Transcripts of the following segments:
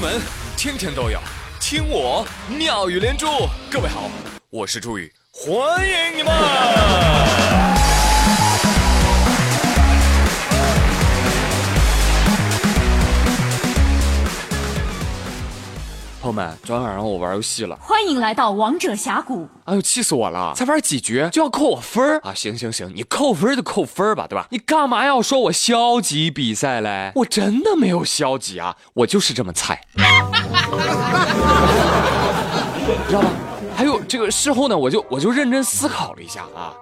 闻天天都有，听我妙语连珠。各位好，我是朱宇，欢迎你们。们，昨天晚上我玩游戏了，欢迎来到王者峡谷。哎呦，气死我了！才玩几局就要扣我分儿啊！行行行，你扣分就扣分吧，对吧？你干嘛要说我消极比赛嘞？我真的没有消极啊，我就是这么菜，知道吧？还有这个事后呢，我就我就认真思考了一下啊。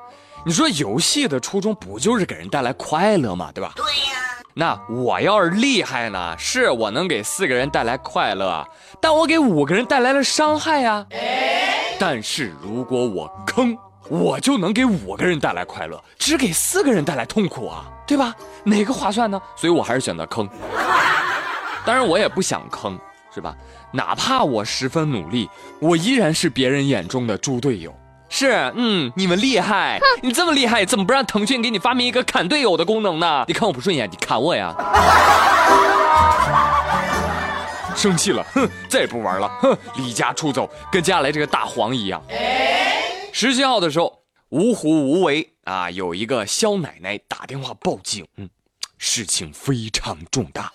你说游戏的初衷不就是给人带来快乐吗？对吧？对呀。那我要是厉害呢，是我能给四个人带来快乐，但我给五个人带来了伤害呀。但是如果我坑，我就能给五个人带来快乐，只给四个人带来痛苦啊，对吧？哪个划算呢？所以我还是选择坑。当然我也不想坑，是吧？哪怕我十分努力，我依然是别人眼中的猪队友。是，嗯，你们厉害，你这么厉害，怎么不让腾讯给你发明一个砍队友的功能呢？你看我不顺眼，你砍我呀！生气了，哼，再也不玩了，哼，离家出走，跟接下来这个大黄一样。十七号的时候，芜湖无为啊，有一个肖奶奶打电话报警，嗯，事情非常重大。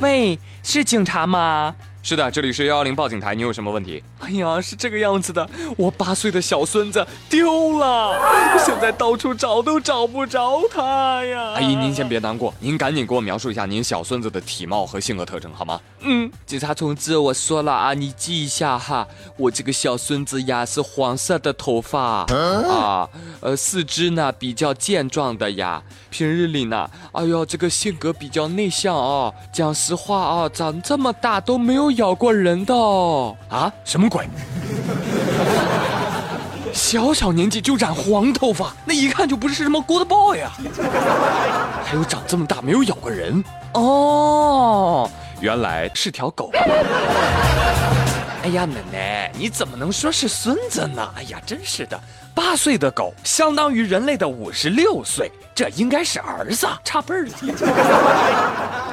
喂，是警察吗？是的，这里是幺幺零报警台，你有什么问题？哎呀，是这个样子的，我八岁的小孙子丢了，现在到处找都找不着他呀！阿姨，您先别难过，您赶紧给我描述一下您小孙子的体貌和性格特征好吗？嗯，警察同志，我说了啊，你记一下哈，我这个小孙子呀是黄色的头发啊，呃，四肢呢比较健壮的呀，平日里呢，哎呦，这个性格比较内向啊，讲实话啊，长这么大都没有。咬过人的啊？什么鬼？小小年纪就染黄头发，那一看就不是什么 good boy 啊！还有长这么大没有咬过人哦，原来是条狗。哎呀，奶奶，你怎么能说是孙子呢？哎呀，真是的，八岁的狗相当于人类的五十六岁，这应该是儿子，差辈儿了。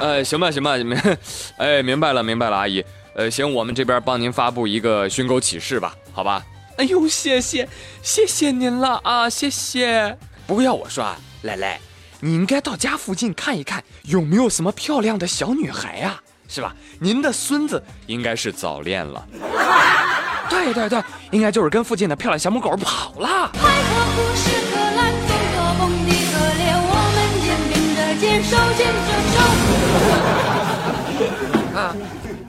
呃，行吧，行吧，明，哎，明白了，明白了，阿姨。呃，行，我们这边帮您发布一个寻狗启事吧，好吧？哎呦，谢谢，谢谢您了啊，谢谢。不过要我说啊，奶奶，你应该到家附近看一看，有没有什么漂亮的小女孩呀？是吧？您的孙子应该是早恋了。对对对，应该就是跟附近的漂亮小母狗跑了。啊，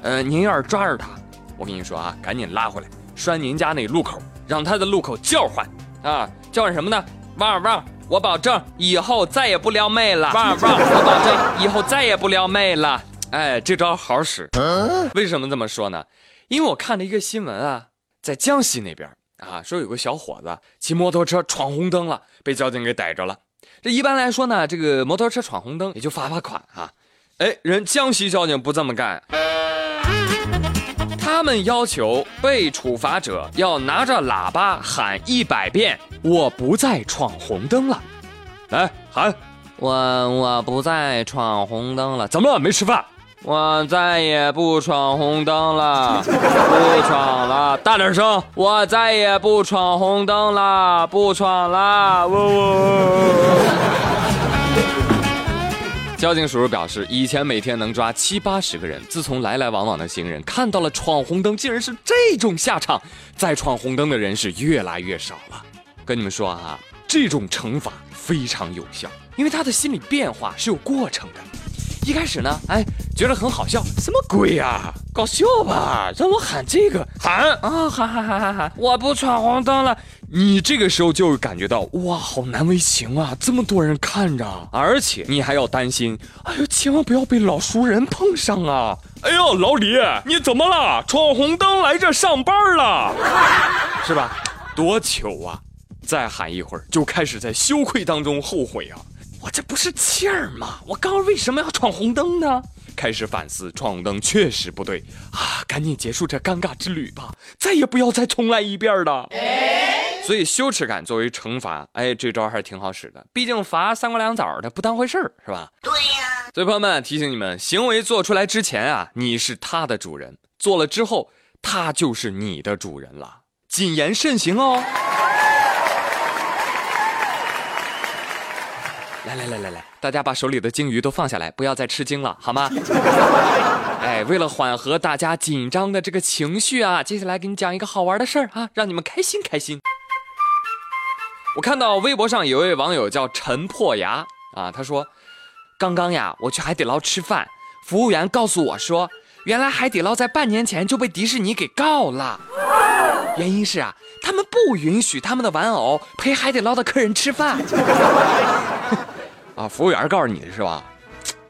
呃，您要是抓着他，我跟你说啊，赶紧拉回来，拴您家那路口，让他在路口叫唤啊，叫唤什么呢？汪汪！我保证以后再也不撩妹了。汪汪！我保证以后再也不撩妹了。哎，这招好使。为什么这么说呢？因为我看了一个新闻啊，在江西那边啊，说有个小伙子骑摩托车闯红灯了，被交警给逮着了。这一般来说呢，这个摩托车闯红灯也就罚罚款啊。哎，人江西交警不这么干，他们要求被处罚者要拿着喇叭喊一百遍：“我不再闯红灯了。”来喊：“我我不再闯红灯了。”怎么了？没吃饭？我再也不闯红灯了，不闯了，大点声！我再也不闯红灯了，不闯了！呜呜。交警叔叔表示，以前每天能抓七八十个人，自从来来往往的行人看到了闯红灯竟然是这种下场，再闯红灯的人是越来越少了。跟你们说啊，这种惩罚非常有效，因为他的心理变化是有过程的。一开始呢，哎，觉得很好笑，什么鬼呀？搞笑吧？让我喊这个，喊啊，喊喊喊喊喊！我不闯红灯了。你这个时候就感觉到哇，好难为情啊，这么多人看着，而且你还要担心，哎呦，千万不要被老熟人碰上啊！哎呦，老李，你怎么了？闯红灯来这上班了，是吧？多糗啊！再喊一会儿，就开始在羞愧当中后悔啊。我这不是气儿吗？我刚刚为什么要闯红灯呢？开始反思，闯红灯确实不对啊！赶紧结束这尴尬之旅吧，再也不要再重来一遍了。所以羞耻感作为惩罚，哎，这招还是挺好使的。毕竟罚三瓜两枣的不当回事儿，是吧？对呀。所以朋友们提醒你们，行为做出来之前啊，你是他的主人；做了之后，他就是你的主人了。谨言慎行哦。来来来来来，大家把手里的鲸鱼都放下来，不要再吃鲸了，好吗？哎，为了缓和大家紧张的这个情绪啊，接下来给你讲一个好玩的事儿啊，让你们开心开心。我看到微博上有位网友叫陈破牙啊，他说：“刚刚呀，我去海底捞吃饭，服务员告诉我说，原来海底捞在半年前就被迪士尼给告了，原因是啊，他们不允许他们的玩偶陪海底捞的客人吃饭。”啊，服务员告诉你的是吧？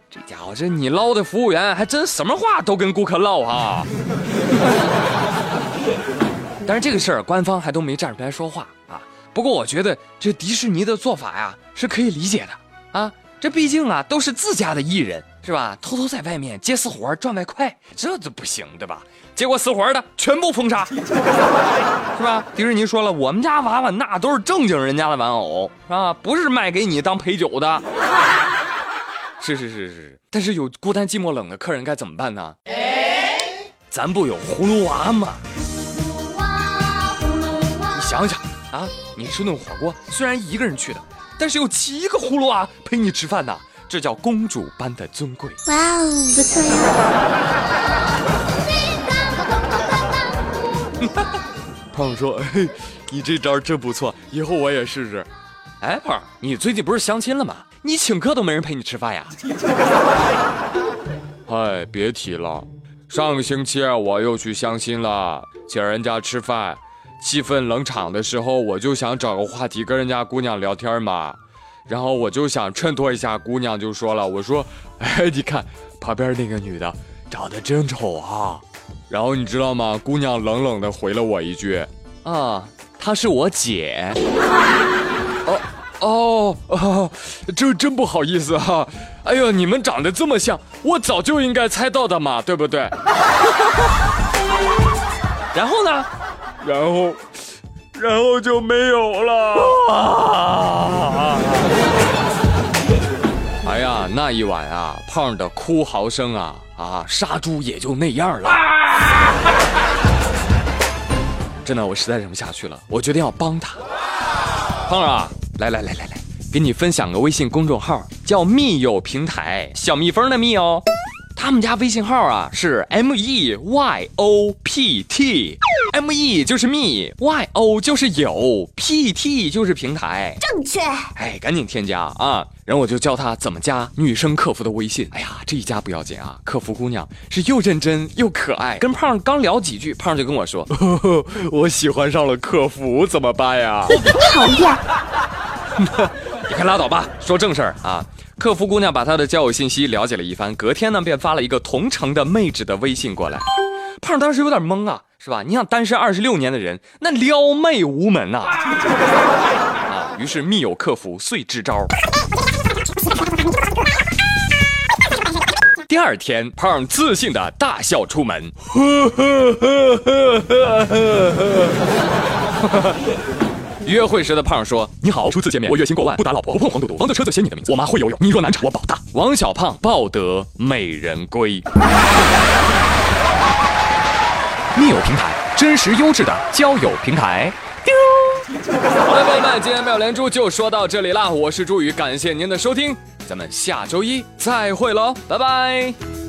这家伙，这你捞的服务员还真什么话都跟顾客唠哈。但是这个事儿官方还都没站出来说话啊。不过我觉得这迪士尼的做法呀是可以理解的啊。这毕竟啊都是自家的艺人是吧？偷偷在外面接私活赚外快，这都不行对吧？接过私活的全部封杀，是吧？迪士尼说了，我们家娃娃那都是正经人家的玩偶，是吧？不是卖给你当陪酒的。是是是是，但是有孤单寂寞冷的客人该怎么办呢？咱不有葫芦娃吗？你想想啊，你吃顿火锅，虽然一个人去的，但是有七个葫芦娃陪你吃饭呢，这叫公主般的尊贵。哇哦，不错呀！胖说：“嘿，你这招真不错，以后我也试试。”哎，胖，你最近不是相亲了吗？你请客都没人陪你吃饭呀？哎，别提了，上个星期我又去相亲了，请人家吃饭，气氛冷场的时候，我就想找个话题跟人家姑娘聊天嘛，然后我就想衬托一下，姑娘就说了：“我说，哎，你看旁边那个女的长得真丑啊。”然后你知道吗？姑娘冷冷的回了我一句：“啊，她是我姐。” 哦哦哦，这真不好意思哈。哎呦，你们长得这么像，我早就应该猜到的嘛，对不对？然后呢？然后，然后就没有了。哎呀，那一晚啊，胖的哭嚎声啊啊，杀猪也就那样了。真的，我实在忍不下去了，我决定要帮他。胖啊，来来来来来，给你分享个微信公众号，叫密友平台，小蜜蜂的蜜哦。他们家微信号啊是 M E Y O P T T，M E 就是 me，Y O 就是有，P T 就是平台，正确。哎，赶紧添加啊！然后我就教他怎么加女生客服的微信。哎呀，这一加不要紧啊，客服姑娘是又认真又可爱。跟胖刚聊几句，胖就跟我说：“呵 呵我喜欢上了客服，怎么办呀？”讨厌。你快拉倒吧，说正事儿啊。客服姑娘把她的交友信息了解了一番，隔天呢便发了一个同城的妹纸的微信过来。胖当时有点懵啊，是吧？你想单身二十六年的人，那撩妹无门呐。啊，于是密友客服遂支招。第二天，胖自信的大笑出门。约会时的胖说：“你好，初次见面，我月薪过万，不打老婆，不碰黄赌毒，房子车子写你的名字，我妈会游泳，你若难产，我保大。”王小胖抱得美人归。密友平台，真实优质的交友平台。好的，朋友们，今天妙连珠就说到这里啦，我是朱宇，感谢您的收听，咱们下周一再会喽，拜拜。